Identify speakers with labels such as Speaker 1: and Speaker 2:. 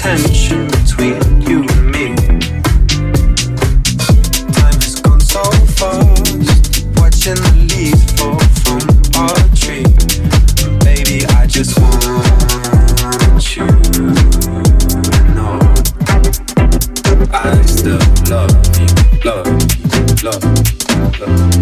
Speaker 1: tension between you and me. Time has gone so fast, watching the leaves fall from our tree. And baby, I just want you to know I still love you, love you, love you, love you.